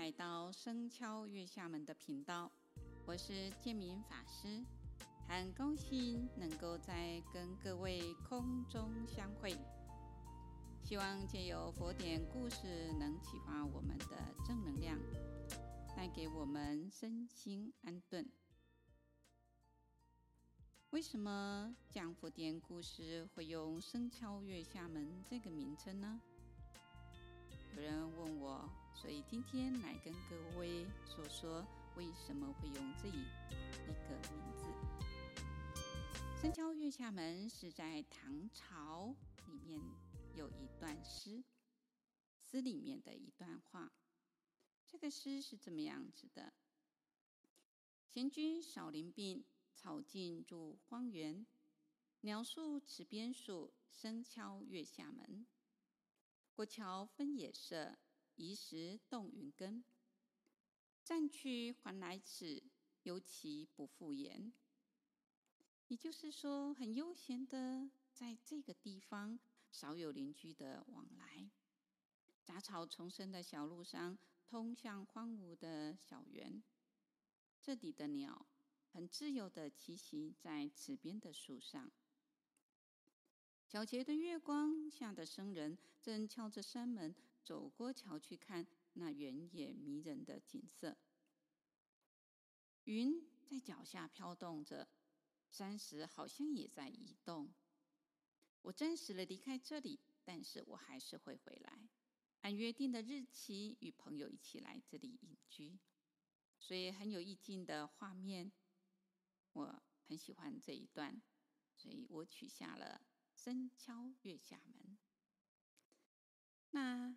来到僧敲月下门的频道，我是建明法师，很高兴能够在跟各位空中相会。希望借由佛典故事，能启发我们的正能量，带给我们身心安顿。为什么讲佛典故事会用“僧敲月下门”这个名称呢？有人问我，所以今天来跟各位说说为什么会用这一个名字。“僧敲月下门”是在唐朝里面有一段诗，诗里面的一段话。这个诗是这么样子的：“闲居少林病。”草径入荒园，鸟宿池边树，僧敲月下门。过桥分野色，移石动云根。暂去还来此，尤其不复言。也就是说，很悠闲的在这个地方，少有邻居的往来。杂草丛生的小路上，通向荒芜的小园。这里的鸟。很自由的栖息在池边的树上。皎洁的月光下的僧人正敲着山门，走过桥去看那原野迷人的景色。云在脚下飘动着，山石好像也在移动。我暂时的离开这里，但是我还是会回来，按约定的日期与朋友一起来这里隐居，所以很有意境的画面。我很喜欢这一段，所以我取下了“深敲月下门”。那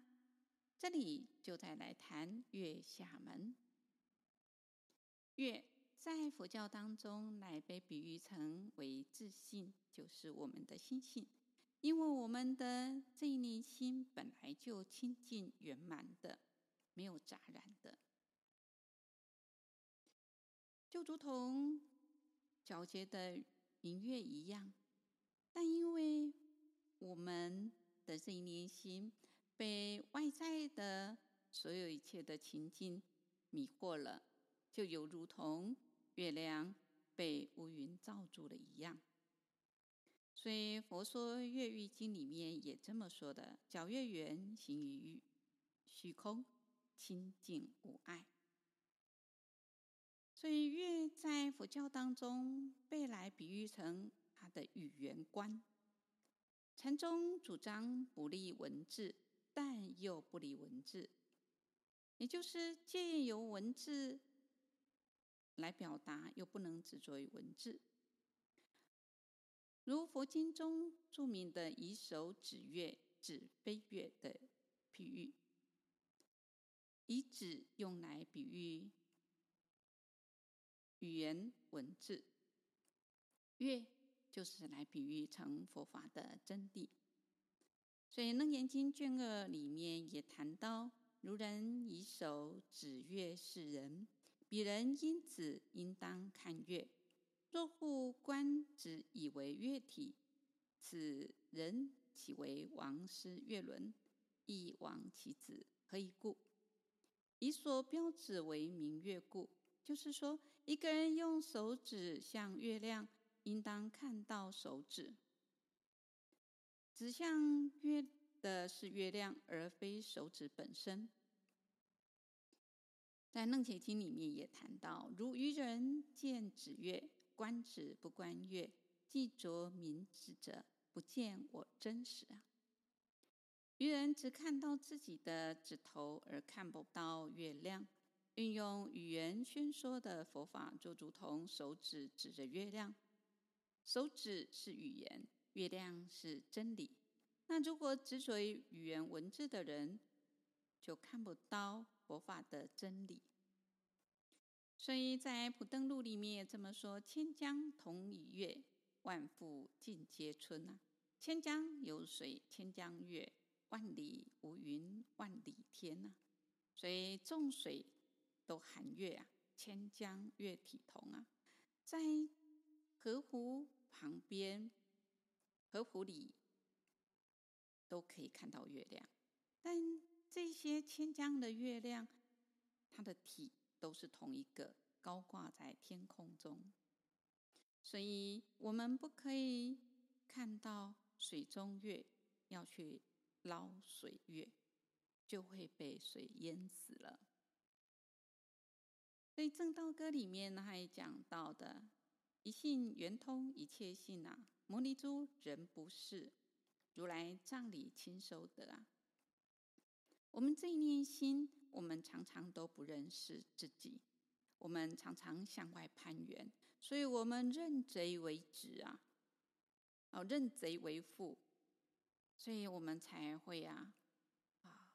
这里就再来谈月下门。月在佛教当中乃被比喻成为自信，就是我们的心性，因为我们的这一念心本来就清净圆满的，没有杂染的，就如同。皎洁的明月一样，但因为我们的这一念心被外在的所有一切的情境迷惑了，就犹如同月亮被乌云罩住了一样。所以佛说《月喻经》里面也这么说的：“皎月圆，行于虚空，清净无碍。”所以月在佛教当中被来比喻成他的语言观。禅宗主张不立文字，但又不离文字，也就是借由文字来表达，又不能执着于文字。如佛经中著名的“以手指月，指飞月”的譬喻，以指用来比喻。语言文字，月就是来比喻成佛法的真谛。所以《楞严经》卷二里面也谈到：如人以手指月示人，彼人因指应当看月。若复观指以为月体，此人岂为王师月轮？亦王其指何以故？以所标指为明月故。就是说，一个人用手指向月亮，应当看到手指。指向月的是月亮，而非手指本身。在《楞伽经》里面也谈到：如愚人见指月，观指不观月，既着名指者，不见我真实啊。愚人只看到自己的指头，而看不到月亮。运用语言宣说的佛法，就如同手指指着月亮，手指是语言，月亮是真理。那如果执着于语言文字的人，就看不到佛法的真理。所以在《普灯录》里面这么说：“千江同一月，万户尽皆春啊。千江有水，千江月，万里无云，万里天啊。所以众水。都含月啊，千江月体同啊，在河湖旁边，河湖里都可以看到月亮，但这些千江的月亮它的体都是同一个，高挂在天空中。所以，我们不可以看到水中月，要去捞水月，就会被水淹死了。所以，《正道歌》里面还讲到的“一信圆通一切性啊，摩尼珠人不识，如来藏里亲收得啊。”我们这一念心，我们常常都不认识自己，我们常常向外攀缘，所以我们认贼为子啊，哦，认贼为父，所以我们才会啊啊，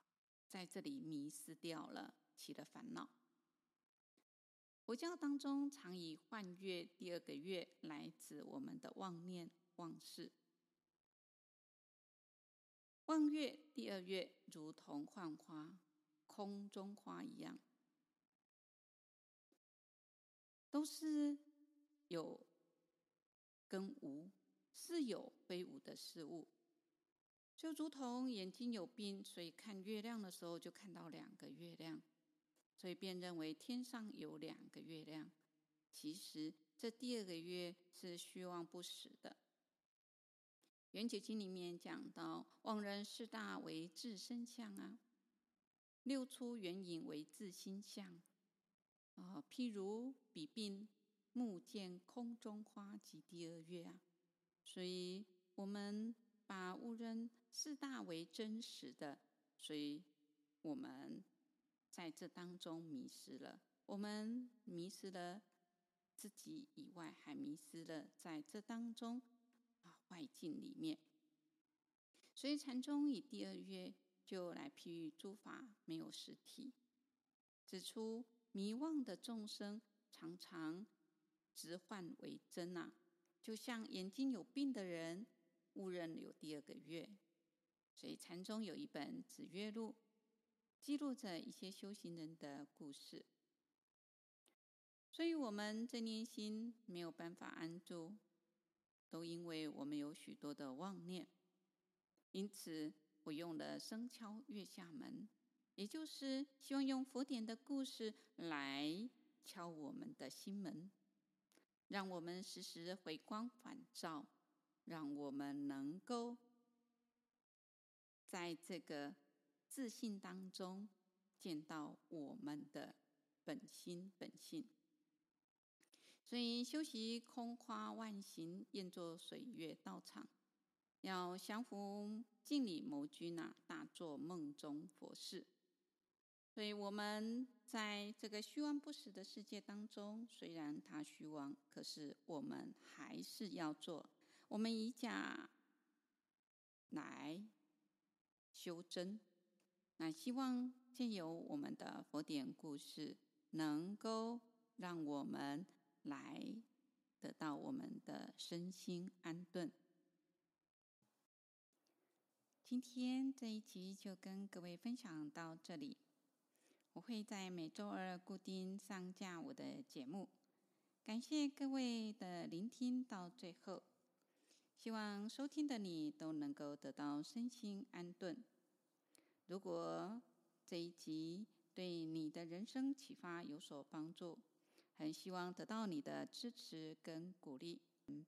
在这里迷失掉了，起了烦恼。佛教当中常以幻月第二个月来指我们的妄念妄事。望月第二月，如同幻花、空中花一样，都是有跟无，是有非无的事物。就如同眼睛有病，所以看月亮的时候就看到两个月亮，所以便认为天上有两个月亮。其实这第二个月是虚妄不实的。《圆觉经》里面讲到，妄人四大为自身相啊，六出缘影为自心相啊。譬如比病目见空中花及第二月啊，所以我们把误认四大为真实的，所以我们在这当中迷失了。我们迷失了自己以外，还迷失了在这当中啊。外境里面，所以禅宗以第二月就来譬喻诸法没有实体，指出迷妄的众生常常执幻为真、啊，就像眼睛有病的人误认有第二个月。所以禅宗有一本《指月录》，记录着一些修行人的故事。所以我们这念心没有办法安住。都因为我们有许多的妄念，因此我用了声敲月下门，也就是希望用佛典的故事来敲我们的心门，让我们时时回光返照，让我们能够在这个自信当中见到我们的本心本性。所以修习空花万行，愿作水月道场，要降伏镜里谋君呐，大做梦中佛事。所以我们在这个虚妄不实的世界当中，虽然它虚妄，可是我们还是要做。我们以假来修真，那希望借由我们的佛典故事，能够让我们。来得到我们的身心安顿。今天这一集就跟各位分享到这里。我会在每周二固定上架我的节目。感谢各位的聆听到最后，希望收听的你都能够得到身心安顿。如果这一集对你的人生启发有所帮助，很希望得到你的支持跟鼓励。嗯